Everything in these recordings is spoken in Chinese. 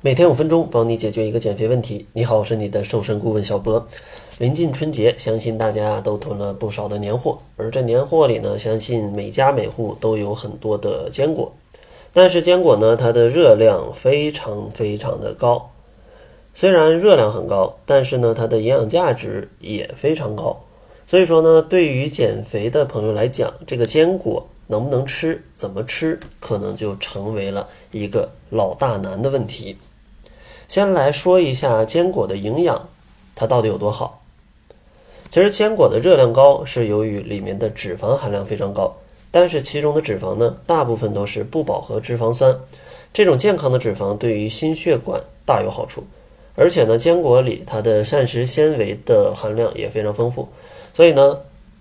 每天五分钟，帮你解决一个减肥问题。你好，我是你的瘦身顾问小博。临近春节，相信大家都囤了不少的年货，而这年货里呢，相信每家每户都有很多的坚果。但是坚果呢，它的热量非常非常的高。虽然热量很高，但是呢，它的营养价值也非常高。所以说呢，对于减肥的朋友来讲，这个坚果能不能吃，怎么吃，可能就成为了一个老大难的问题。先来说一下坚果的营养，它到底有多好？其实坚果的热量高是由于里面的脂肪含量非常高，但是其中的脂肪呢，大部分都是不饱和脂肪酸。这种健康的脂肪对于心血管大有好处，而且呢，坚果里它的膳食纤维的含量也非常丰富，所以呢，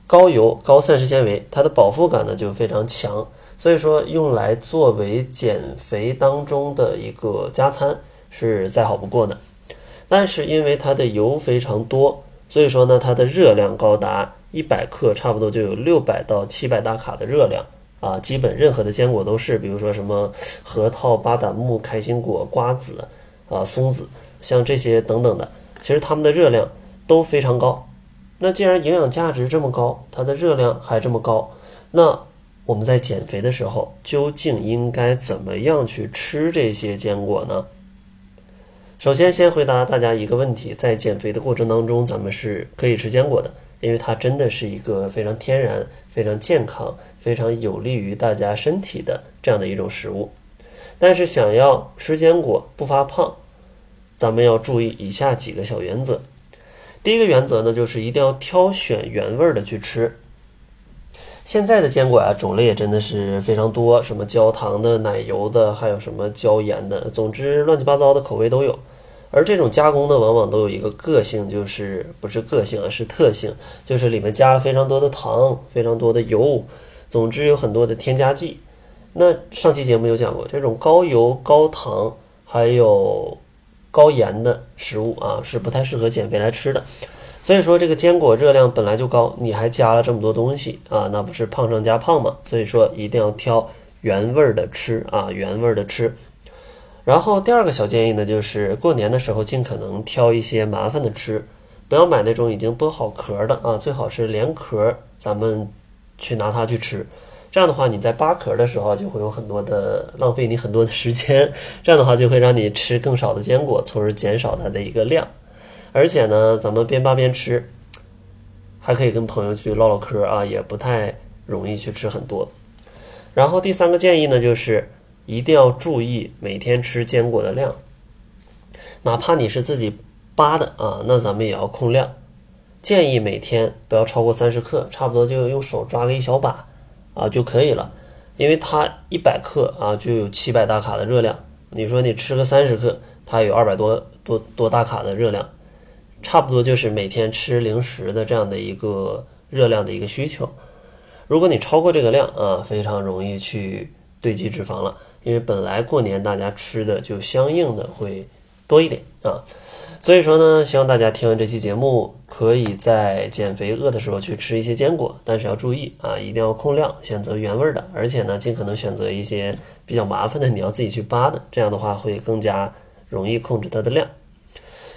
高油高膳食纤维，它的饱腹感呢就非常强，所以说用来作为减肥当中的一个加餐。是再好不过的，但是因为它的油非常多，所以说呢，它的热量高达一百克，差不多就有六百到七百大卡的热量啊。基本任何的坚果都是，比如说什么核桃、巴旦木、开心果、瓜子啊、松子，像这些等等的，其实它们的热量都非常高。那既然营养价值这么高，它的热量还这么高，那我们在减肥的时候究竟应该怎么样去吃这些坚果呢？首先，先回答大家一个问题：在减肥的过程当中，咱们是可以吃坚果的，因为它真的是一个非常天然、非常健康、非常有利于大家身体的这样的一种食物。但是，想要吃坚果不发胖，咱们要注意以下几个小原则。第一个原则呢，就是一定要挑选原味的去吃。现在的坚果啊，种类也真的是非常多，什么焦糖的、奶油的，还有什么椒盐的，总之乱七八糟的口味都有。而这种加工呢，往往都有一个个性，就是不是个性啊，是特性，就是里面加了非常多的糖，非常多的油，总之有很多的添加剂。那上期节目有讲过，这种高油、高糖还有高盐的食物啊，是不太适合减肥来吃的。所以说这个坚果热量本来就高，你还加了这么多东西啊，那不是胖上加胖吗？所以说一定要挑原味儿的吃啊，原味儿的吃。然后第二个小建议呢，就是过年的时候尽可能挑一些麻烦的吃，不要买那种已经剥好壳的啊，最好是连壳咱们去拿它去吃。这样的话你在扒壳的时候就会有很多的浪费你很多的时间，这样的话就会让你吃更少的坚果，从而减少它的一个量。而且呢，咱们边扒边吃，还可以跟朋友去唠唠嗑啊，也不太容易去吃很多。然后第三个建议呢，就是一定要注意每天吃坚果的量，哪怕你是自己扒的啊，那咱们也要控量。建议每天不要超过三十克，差不多就用手抓个一小把啊就可以了。因为它一百克啊就有七百大卡的热量，你说你吃个三十克，它有二百多多多大卡的热量。差不多就是每天吃零食的这样的一个热量的一个需求。如果你超过这个量啊，非常容易去堆积脂肪了。因为本来过年大家吃的就相应的会多一点啊。所以说呢，希望大家听完这期节目，可以在减肥饿的时候去吃一些坚果，但是要注意啊，一定要控量，选择原味的，而且呢，尽可能选择一些比较麻烦的，你要自己去扒的，这样的话会更加容易控制它的量。